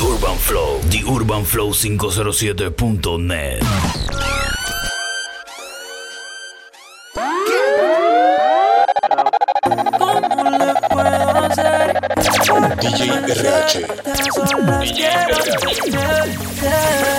The Urban Flow, The Urban Flow 507.net. DJ RH. DJ RH.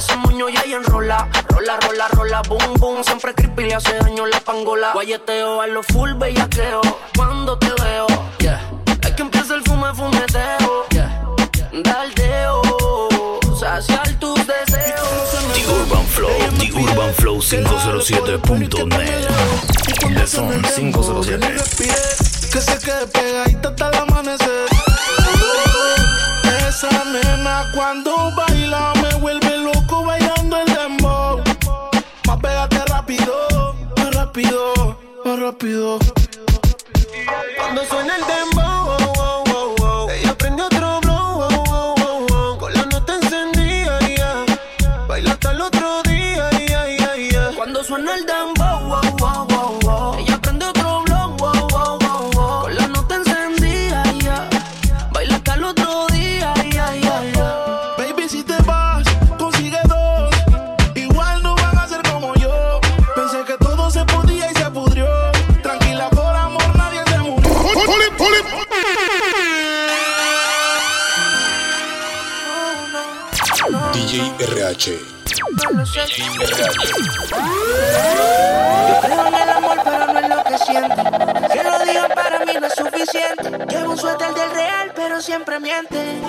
Ese moño ya ahí enrola. Rola, rola, rola, boom, boom. Siempre creepy le hace daño la pangola. Guayeteo a lo full bellaqueo. Cuando te veo, yeah. Es que empieza el fume, fumeteo, yeah. Daldeo, saciar tus deseos. The Urban Flow, The Urban Flow 507.net. The Son 507. Que se quede pegadita hasta el amanecer. Esa nena cuando baila rápido. Yo creo en el amor, pero no es lo que siento. Que lo digan para mí no es suficiente. Llevo un suéter del real, pero siempre miente.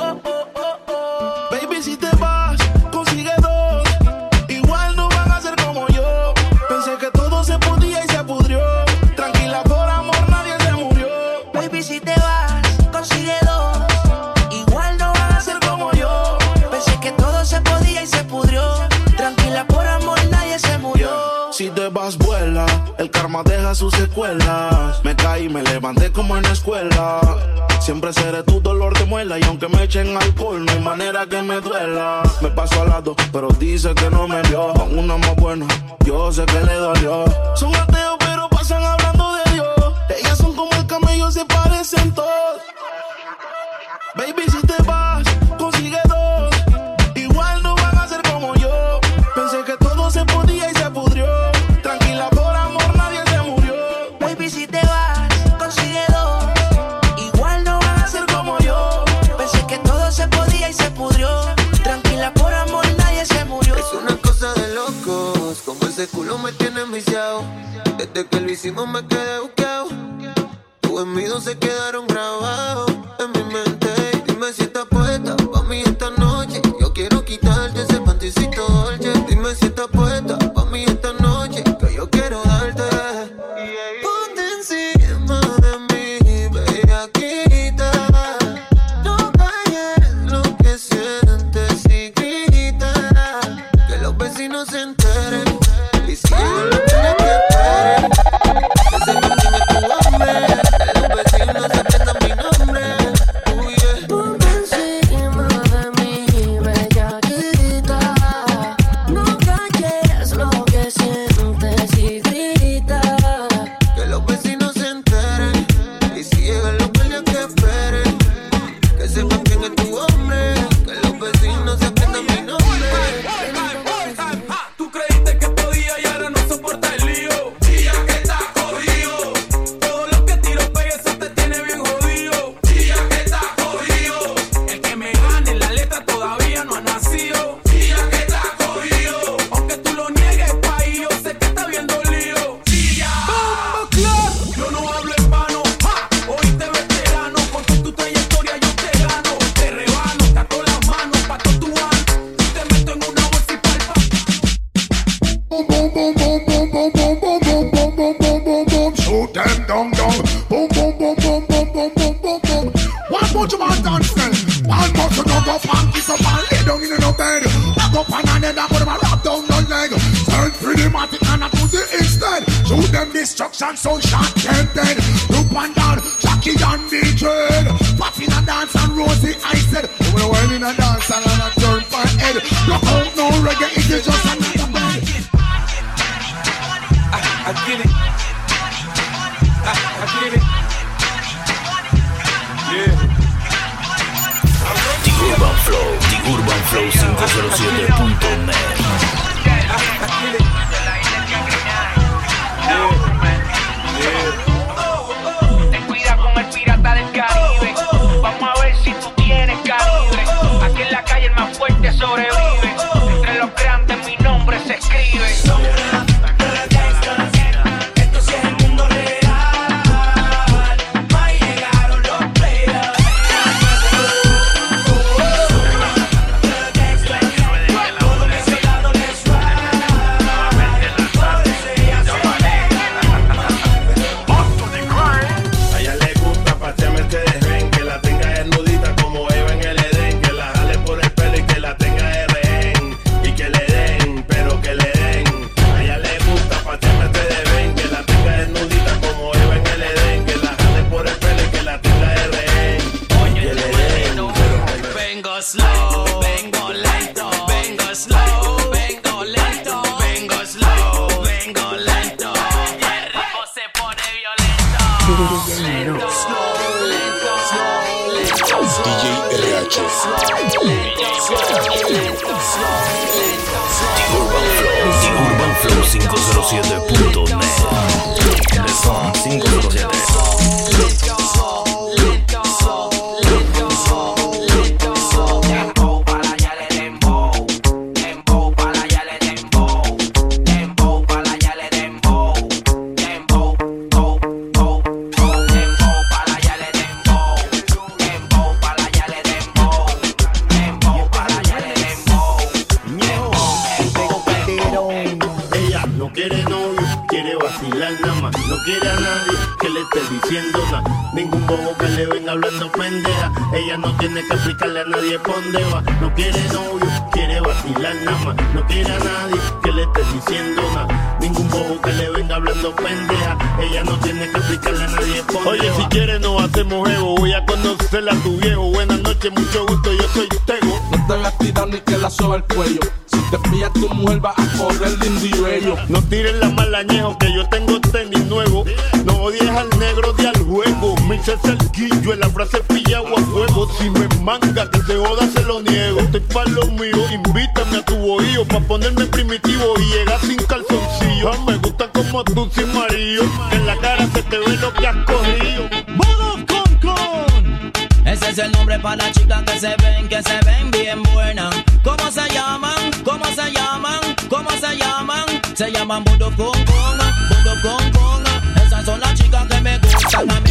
Me caí, me levanté como en la escuela. Siempre seré tu dolor de muela y aunque me echen alcohol, no hay manera que me duela. Me paso al lado, pero dice que no me vio. Con uno más bueno, yo sé que le dolió. Son ateos, pero pasan hablando de Dios. Ellas son como el camello, se parecen todos. Desde que lo hicimos me quedé buqueado. Tus envidios se quedaron grabados instead shoot them destruction so shot them dead look one down Jackie and the dread pop in a dance and Rosie I said oh, when we in a dance and a turn for head look out no reggae it is just another bed ah, I get it. I, I get it. Yeah. The Urban Flow, The Urban Flow 507.net. Ningún bobo que le venga hablando pendeja. Ella no tiene que explicarle a nadie dónde va. No quiere novio, quiere vacilar nada más. No quiere a nadie que le esté diciendo nada. Ningún bobo que le venga hablando pendeja. Ella no tiene que explicarle a nadie por dónde Oye, si quieres nos hacemos ego. Voy a conocerla a tu viejo. Buenas noches, mucho gusto. Yo soy Tego. No te hagas tirar ni que la soba el cuello. Si te pilla tu mujer va a correr lindo y bello. No tiren la malañejo que yo tengo tenis nuevo. No odies al negro de al juego camisa es el guillo, la frase pillado a fuego. Si me manga, que se joda, se lo niego. Estoy pa' lo mío, invítame a tu bohío, pa' ponerme primitivo y llegar sin calzoncillo. Ah, me gusta como tú sin marido, en la cara se te ve lo que has cogido. con con! Ese es el nombre para las chicas que se ven, que se ven bien buenas. ¿Cómo se llaman? ¿Cómo se llaman? ¿Cómo se llaman? Se llaman Budo con con, Budo con con. Esas son las chicas que me gustan a mí.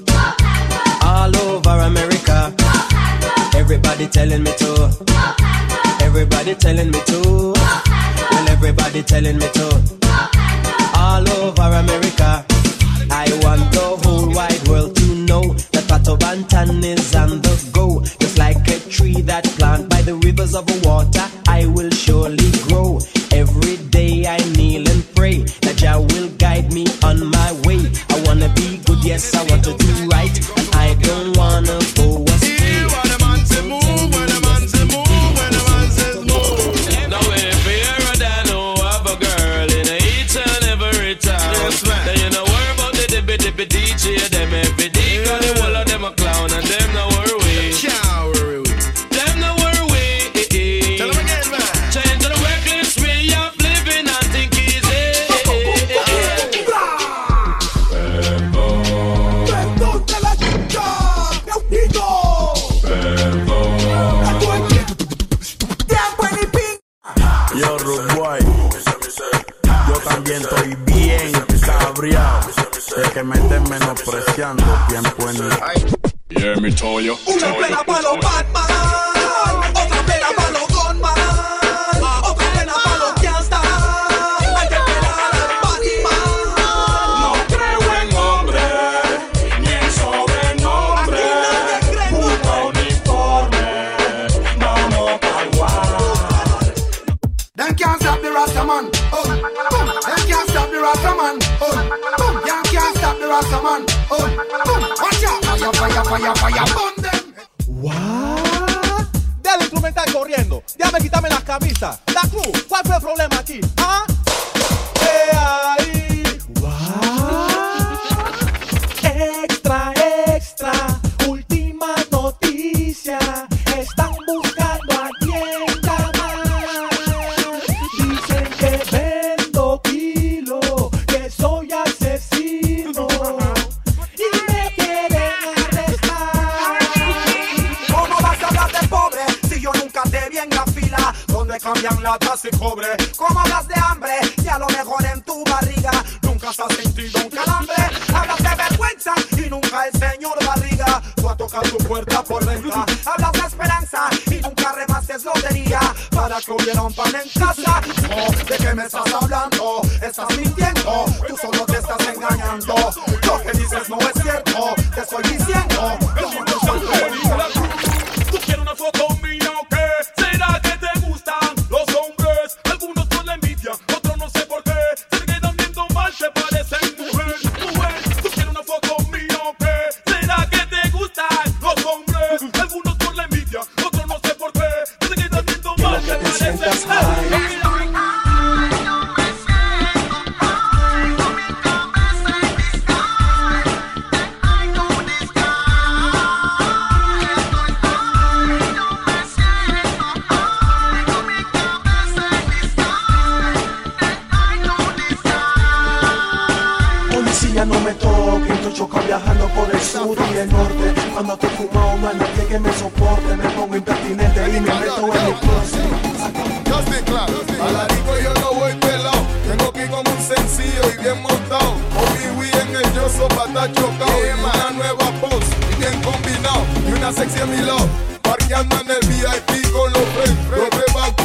for America. Everybody telling me to. Everybody telling me to. Well, everybody telling me to. All over America. I want the whole wide world to know that Patobantan is on the go. Just like a tree that planted by the rivers of water, I will surely grow. Every day I kneel and pray that Jah will guide me on my way. I wanna be good, yes, I want to do right don't wanna sur y el norte. Cuando estoy fumado, no hay nadie que me soporte. Me pongo impertinente y me meto en el closet. Alarico yo no voy pelado. Tengo que ir como un sencillo y bien montado. Obi en el yo sopa está chocado. Y una nueva pose y bien combinado. Y una sexy a mi lado. Parqueando en el VIP con los friends. Los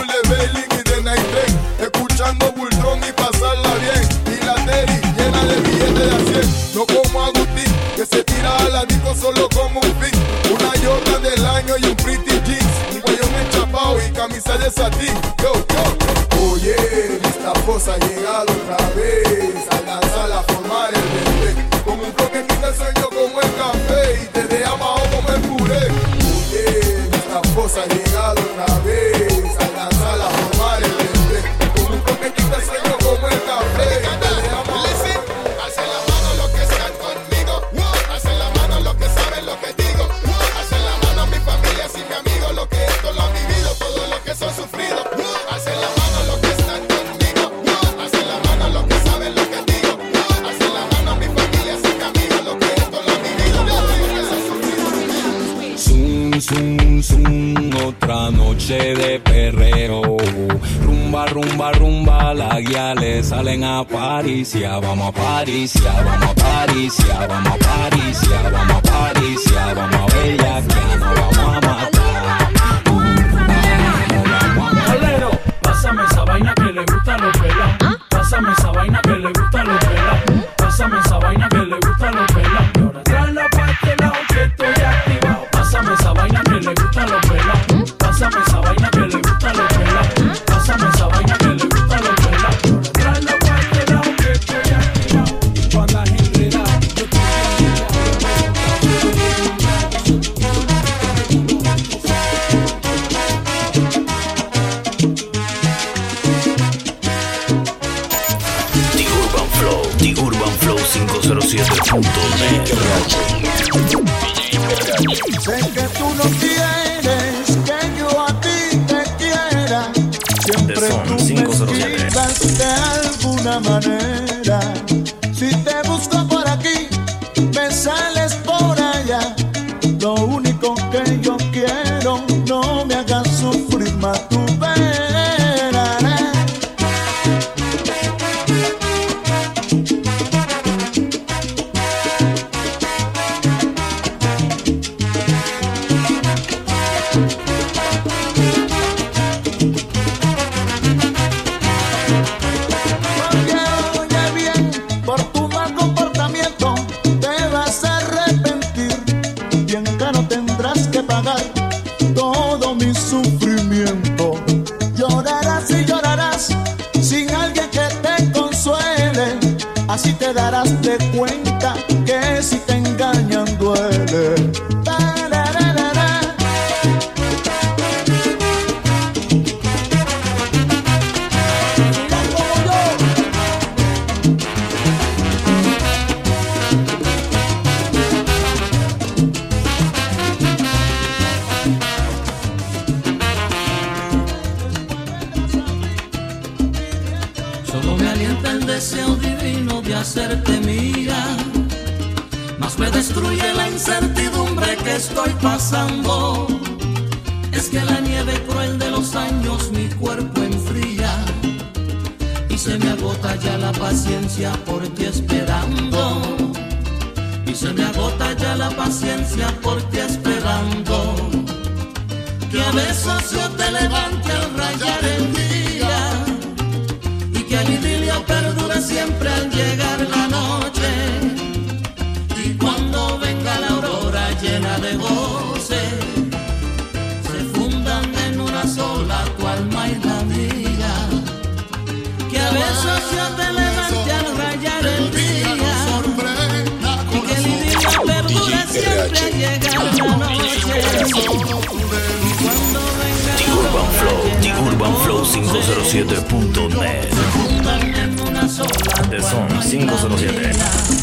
Oye, esta posa llega party, yeah, vamos a party, yeah, vamos a party, yeah, vamos a party, yeah, vamos a party, vamos a bellaquear, vamos a 507.net. Sé que tú no quieres que yo a ti te quiera. Siempre tú me de alguna manera. 507.net. De Son 507.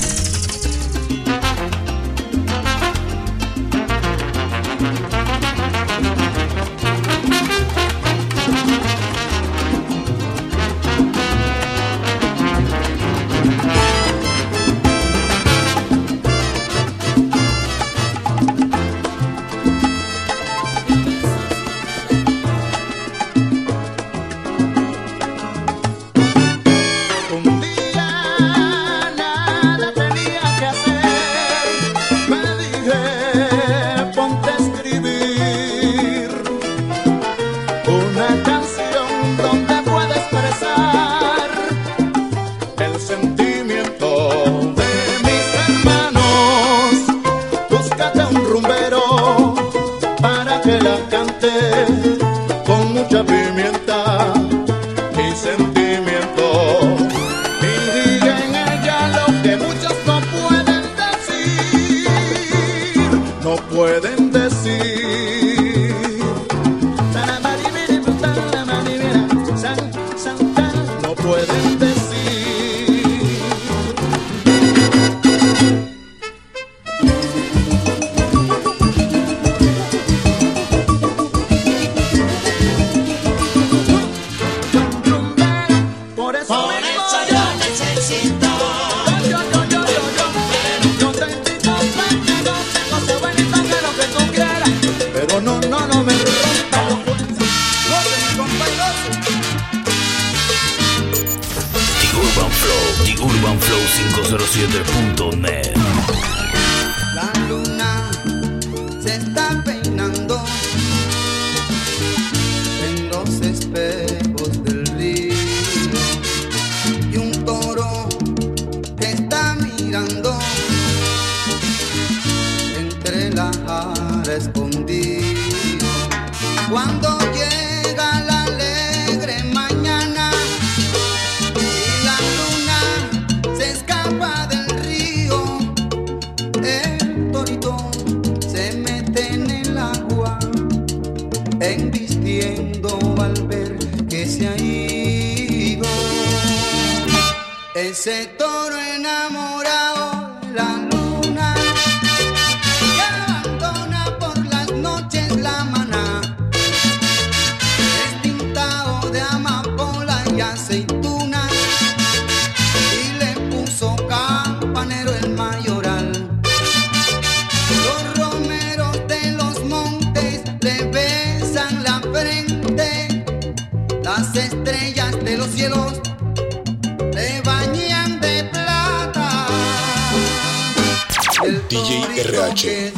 Escondido. Cuando llega la alegre mañana y la luna se escapa del río, el torito se mete en el agua, embistiendo al ver que se ha ido. Ese RH.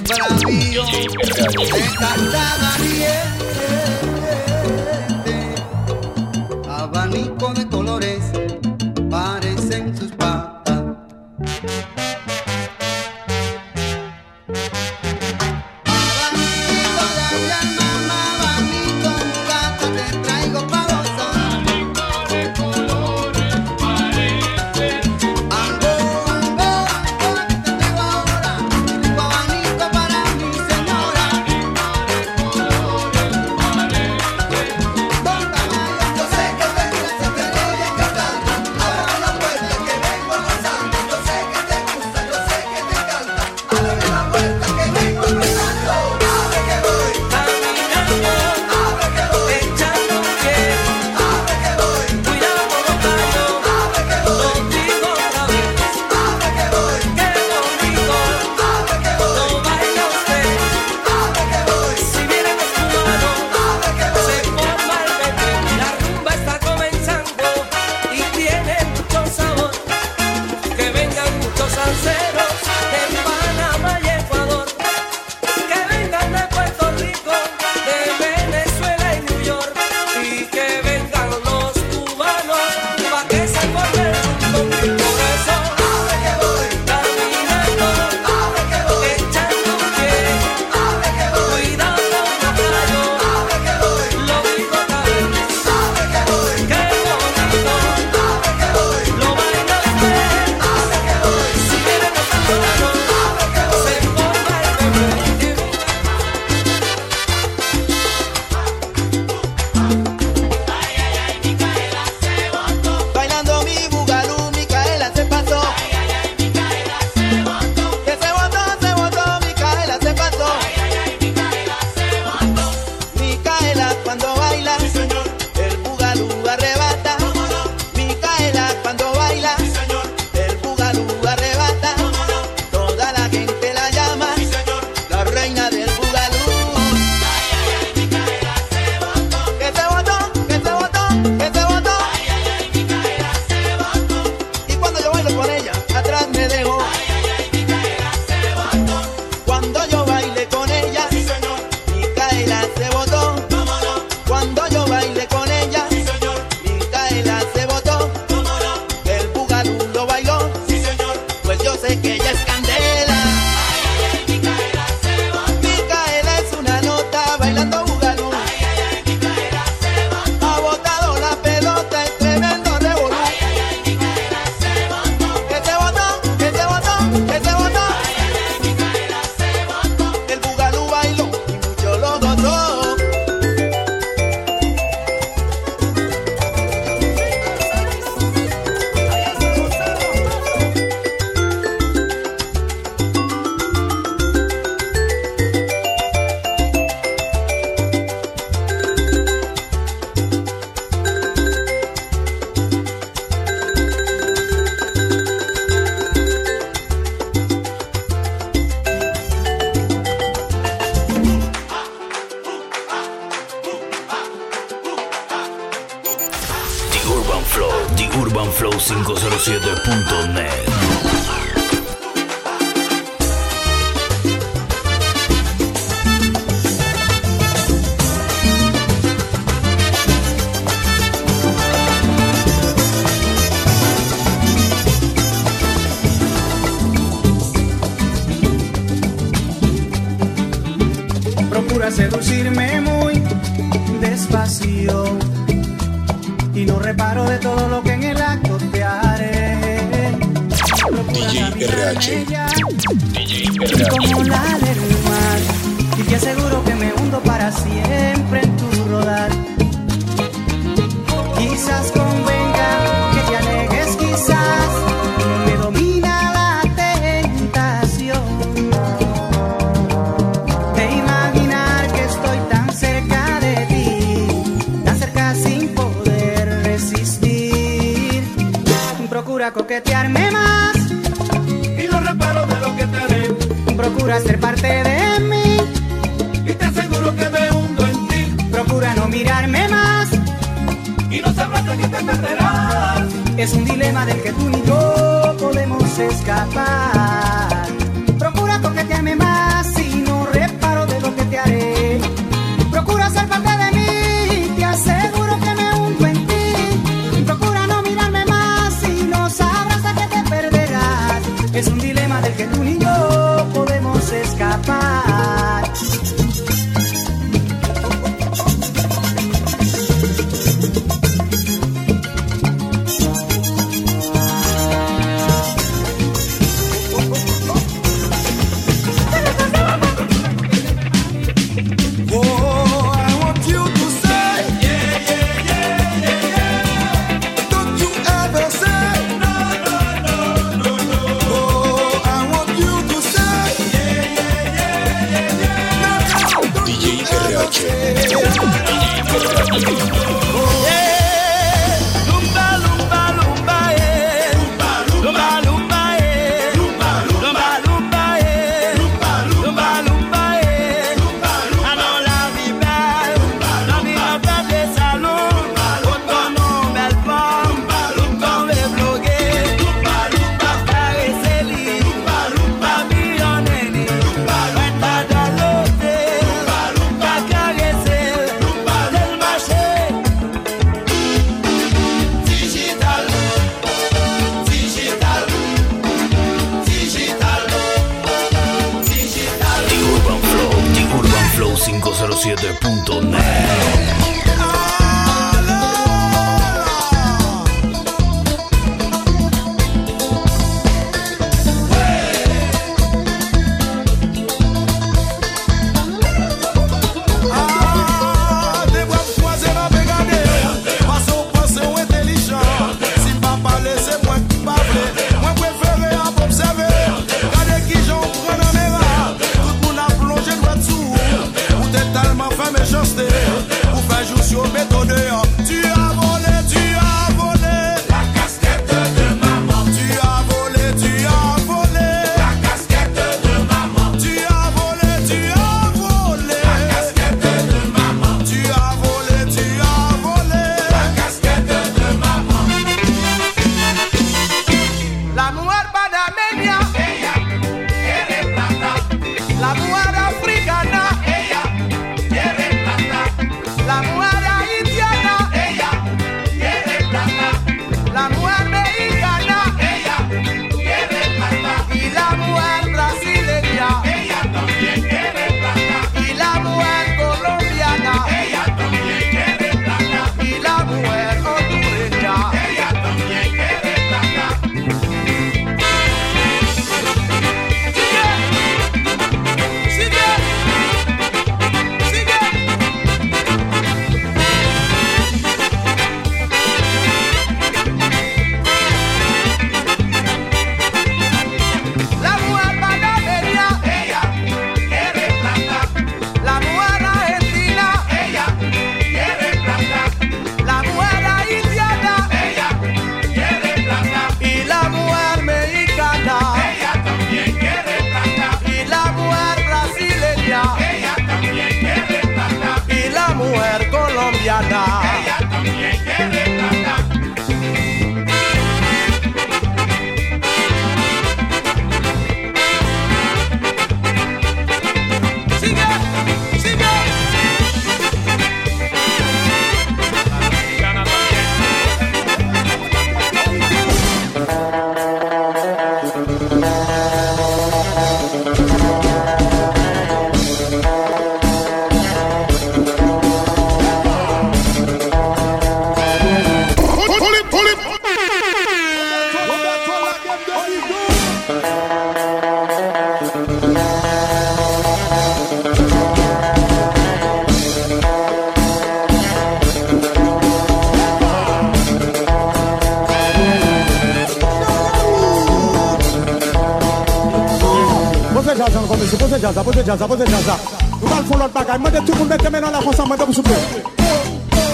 laay ma de tugul be keme noon la xonsa ma de kusub de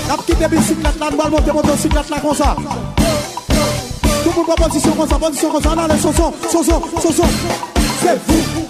nap ki debi siglat laan mbaal moom te moom siglat la xonsa tugul ba position xonsa position xonsa ana le soson soson soson c'est vous.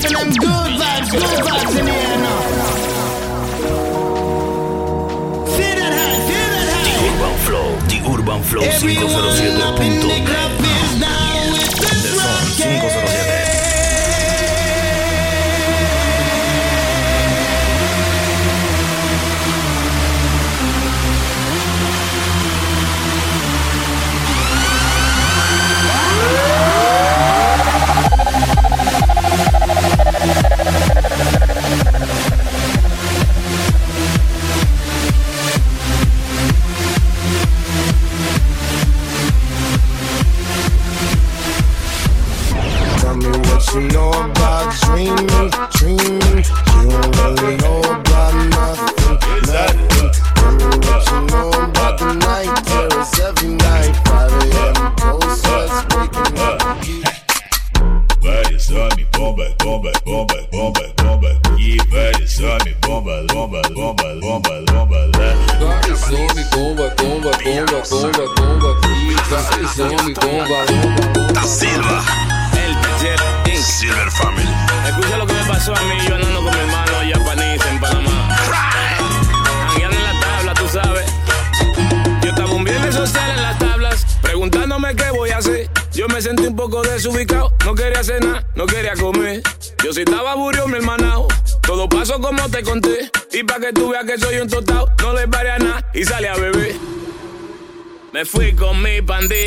keeping them good vibes, good vibes in here that. The Urban Flow, The Urban Flow 507.net.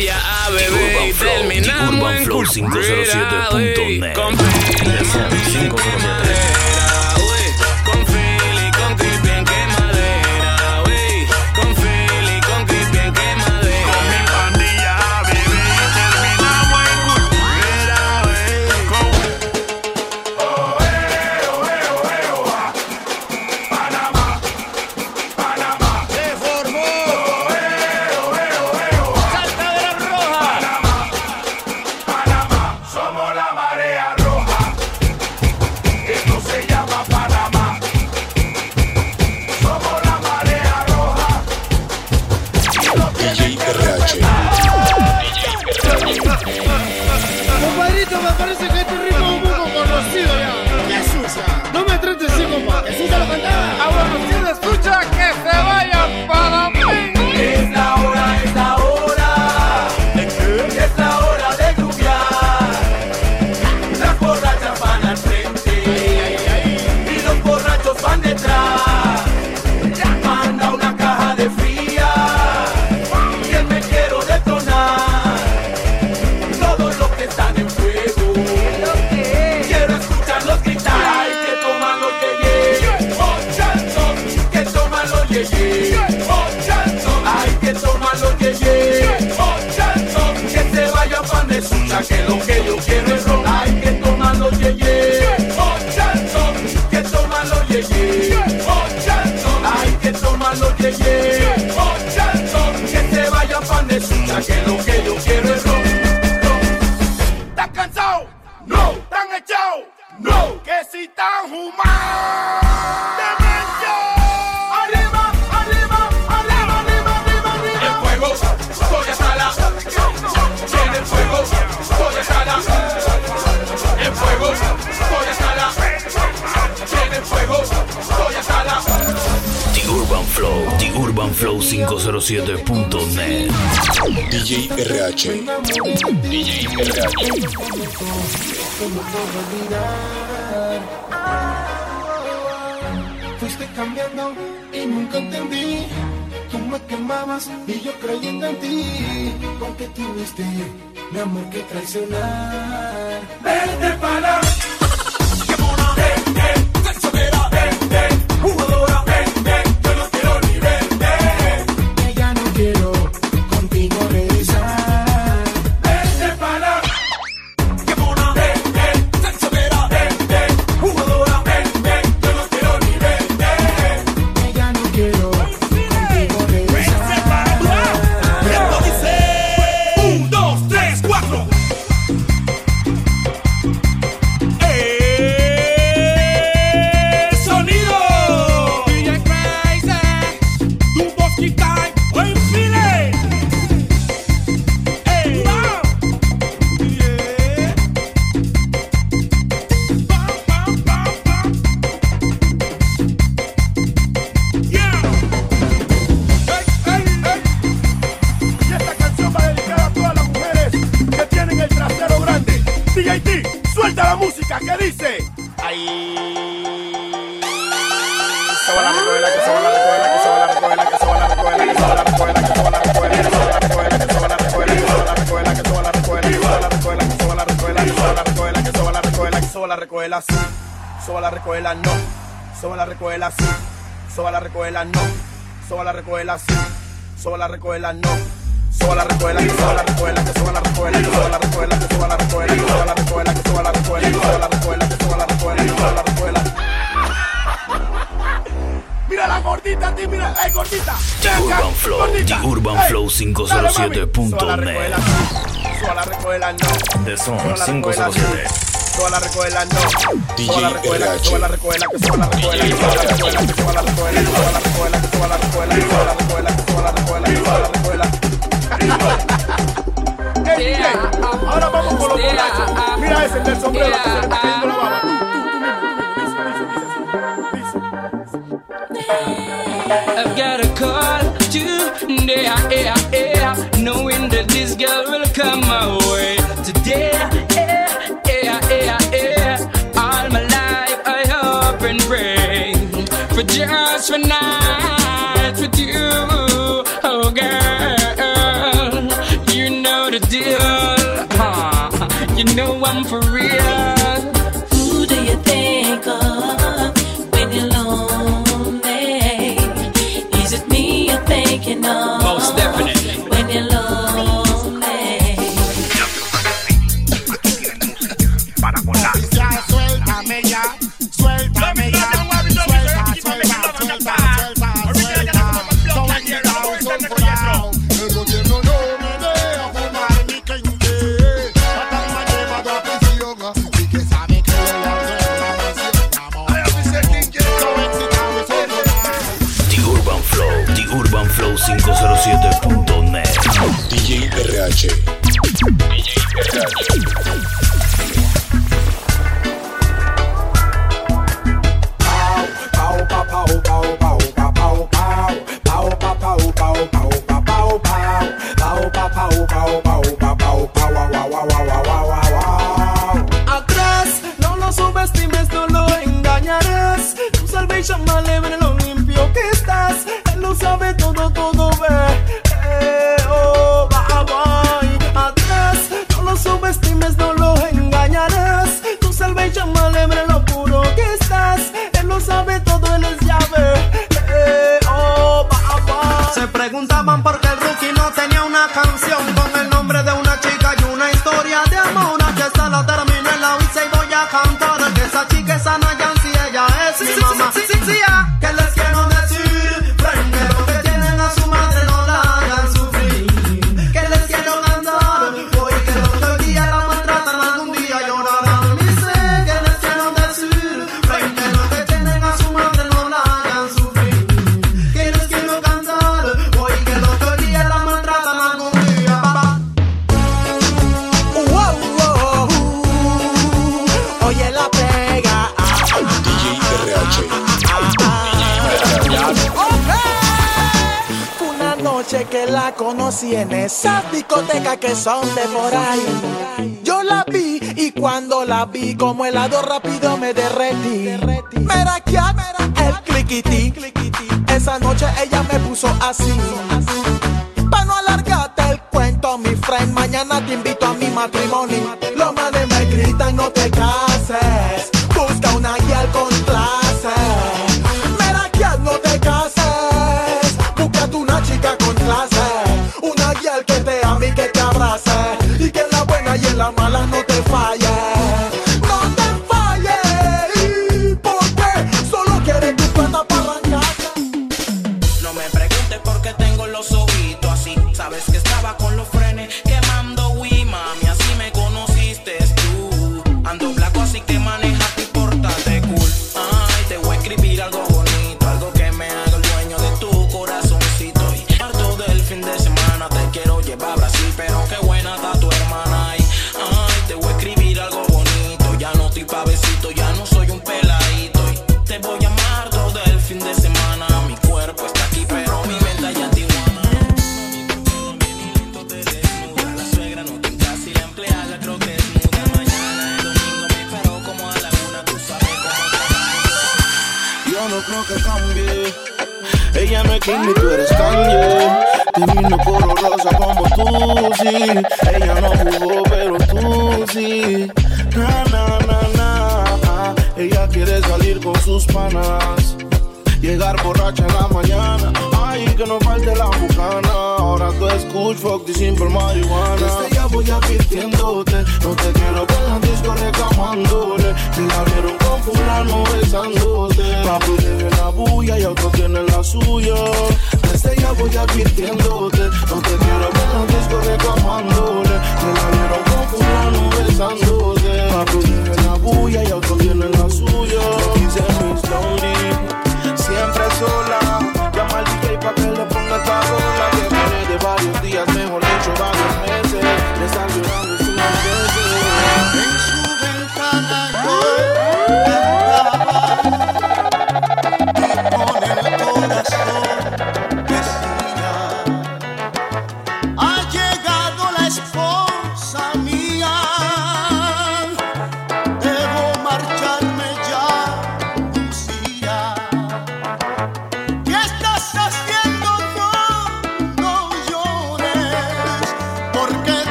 botella a beber y 507.net. 507. 507.net. DJ RH. DJ RH. Fuiste cambiando y nunca entendí. Tú me quemabas y yo creyendo en ti. Porque tuviste mi amor que traicionar. Vete para. son 507. La. Ahora vamos con los. Mira ese del sombrero. I've got a call today, yeah, yeah, knowing that this girl will come my way. Yeah, yeah, yeah, yeah, yeah. All my life I hope and pray for just for now.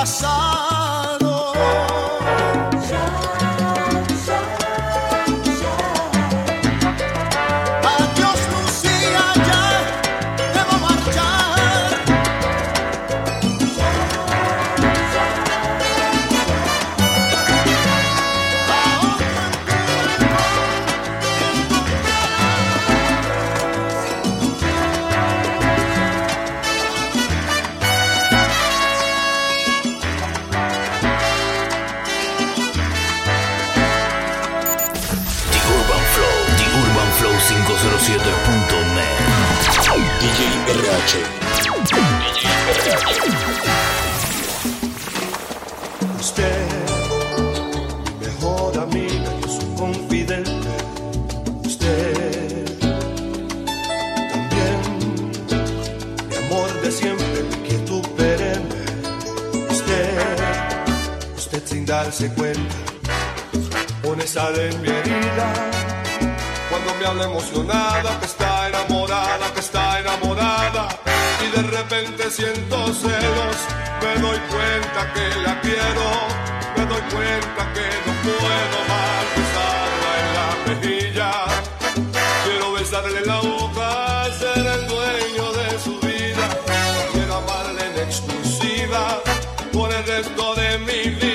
casado. Usted, mejor amiga, yo su confidente. Usted, también, mi amor de siempre, mi quietud perenne. Usted, usted sin darse cuenta, pone sal en mi herida. Cuando me habla emocionada, pues siento celos, me doy cuenta que la quiero, me doy cuenta que no puedo más besarla en la mejilla. Quiero besarle la boca, ser el dueño de su vida, quiero amarle en exclusiva por el resto de mi vida.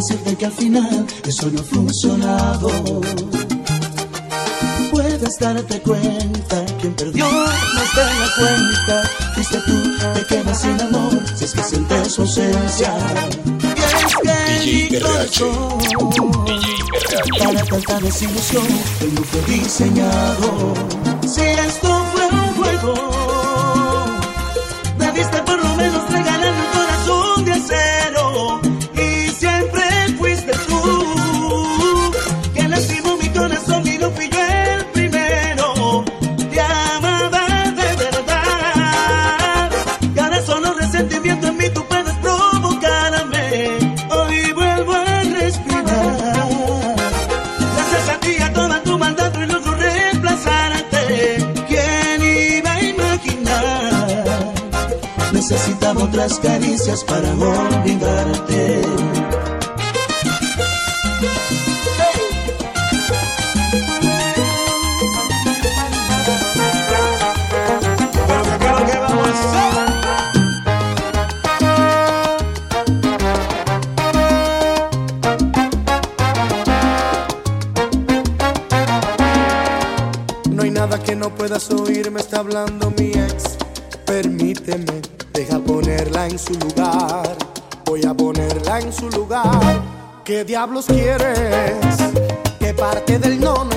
convencerte que al final eso no ha funcionado. Puedes darte cuenta, quien perdió no está la cuenta. Fuiste tú, te quedas sin amor, si es que sientes su ausencia. DJ RH. DJ Para tanta desilusión, él no fue diseñado. Si esto las caricias para olvidarte. diablos quieres? ¿Qué parte del no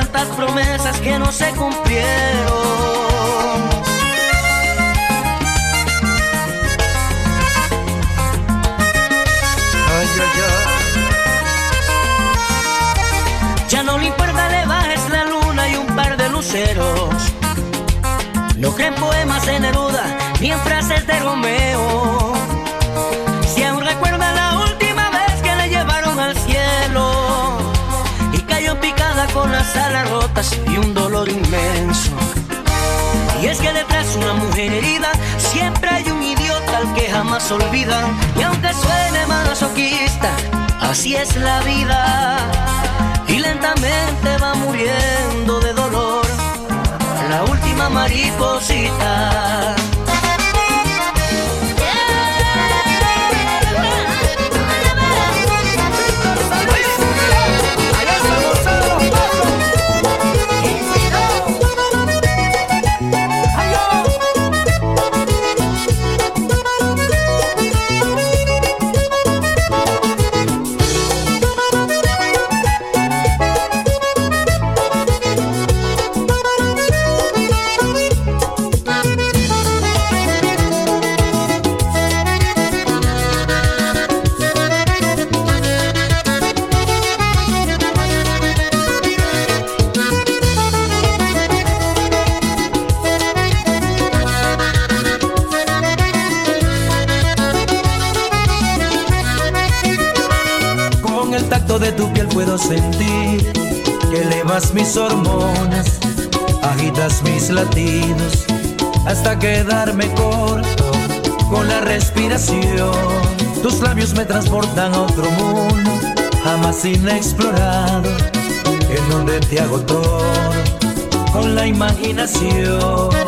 tantas promesas que no se cumplieron. Ay, ay. Ya no le importa, le bajes la luna y un par de luceros. No creen poemas de Neruda ni en frases de Romeo. Si aún recuerda la con las alas rotas y un dolor inmenso. Y es que detrás de una mujer herida siempre hay un idiota al que jamás olvidan. Y aunque suene masoquista, así es la vida. Y lentamente va muriendo de dolor la última mariposita. Mis hormonas, agitas mis latidos hasta quedarme corto con la respiración. Tus labios me transportan a otro mundo, jamás inexplorado, en donde te hago todo con la imaginación.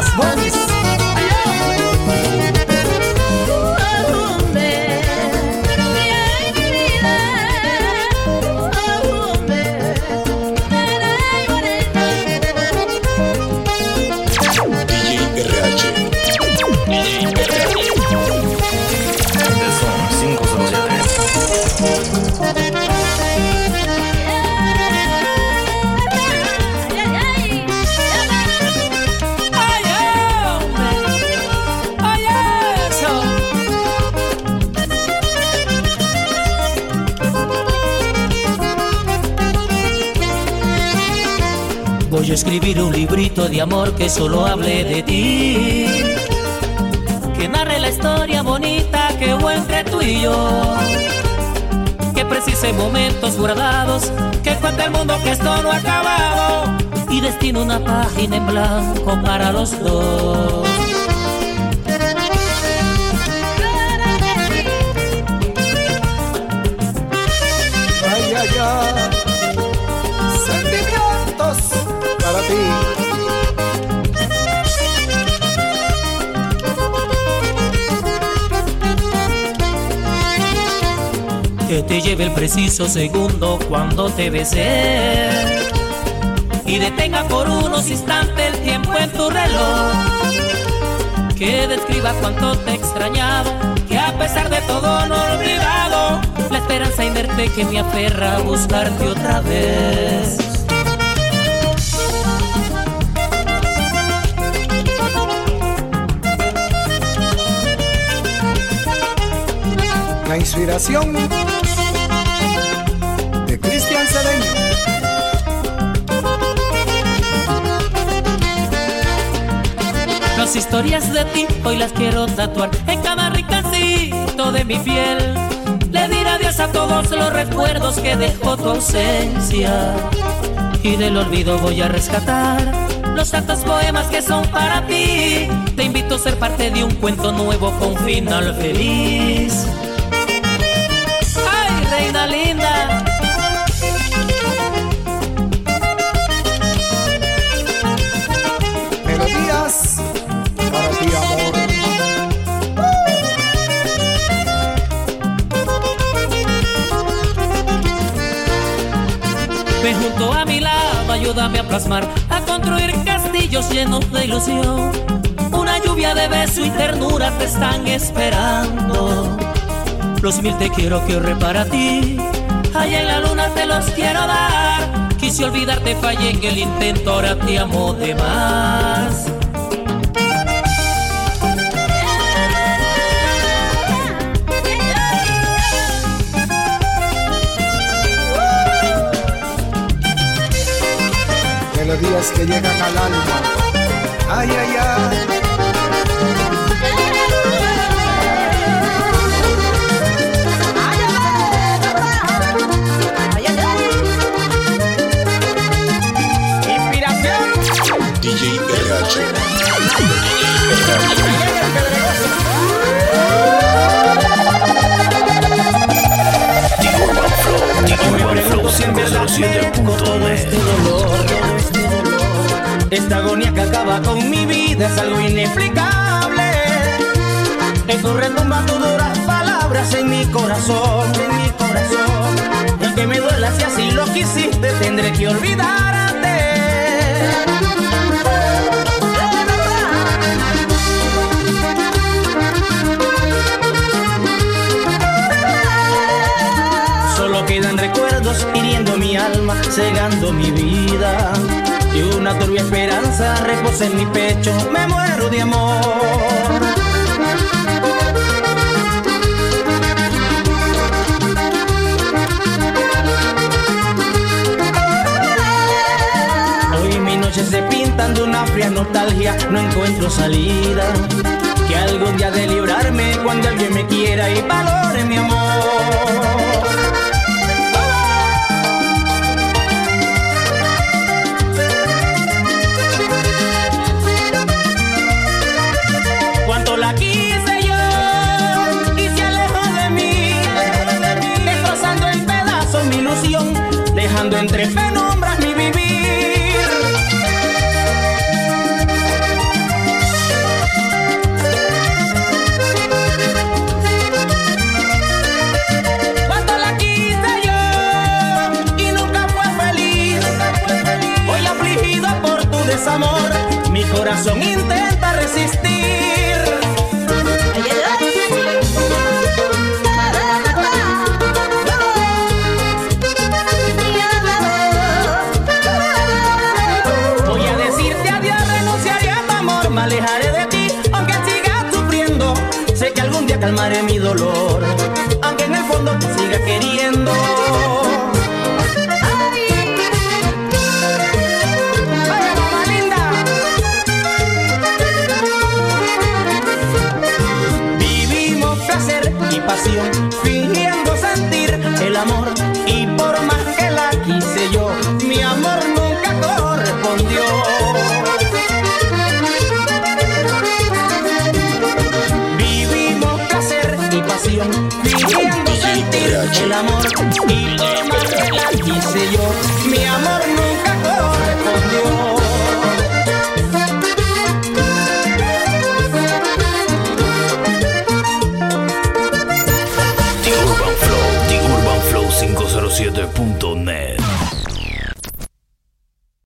Las bombis. Escribir un librito de amor que solo hable de ti. Que narre la historia bonita que hubo entre tú y yo. Que precise momentos guardados. Que cuente el mundo que esto no ha acabado. Y destino una página en blanco para los dos. Que te lleve el preciso segundo cuando te besé. Y detenga por unos instantes el tiempo en tu reloj. Que describa cuánto te he extrañado. Que a pesar de todo no he olvidado. La esperanza en verte que me aferra a buscarte otra vez. La inspiración de Cristian Cedeño. Las historias de ti hoy las quiero tatuar en cada rincóncito de mi piel. Le diré adiós a todos los recuerdos que dejó tu ausencia. Y del olvido voy a rescatar los tantos poemas que son para ti. Te invito a ser parte de un cuento nuevo con final feliz. A construir castillos llenos de ilusión. Una lluvia de beso y ternura te están esperando. Los mil te quiero que ahorre para ti. Allá en la luna te los quiero dar. Quise olvidarte, fallé en el intento, ahora te amo de más. Melodías que llegan al alma. Ay, ay, ay. DJ RH. Flow, Urban Flow 507.net. Esta agonía que acaba con mi vida es algo inexplicable. Tu retumba tu duras palabras en mi corazón, en mi corazón. Y que me duela si así lo quisiste, tendré que olvidarte. Solo quedan recuerdos hiriendo mi alma, cegando mi vida. Y una turbia esperanza reposa en mi pecho, me muero de amor. Hoy mis noches se pintan de una fría nostalgia, no encuentro salida. Que algún día de librarme cuando alguien me quiera y valore mi amor. Entre calmaré mi dolor.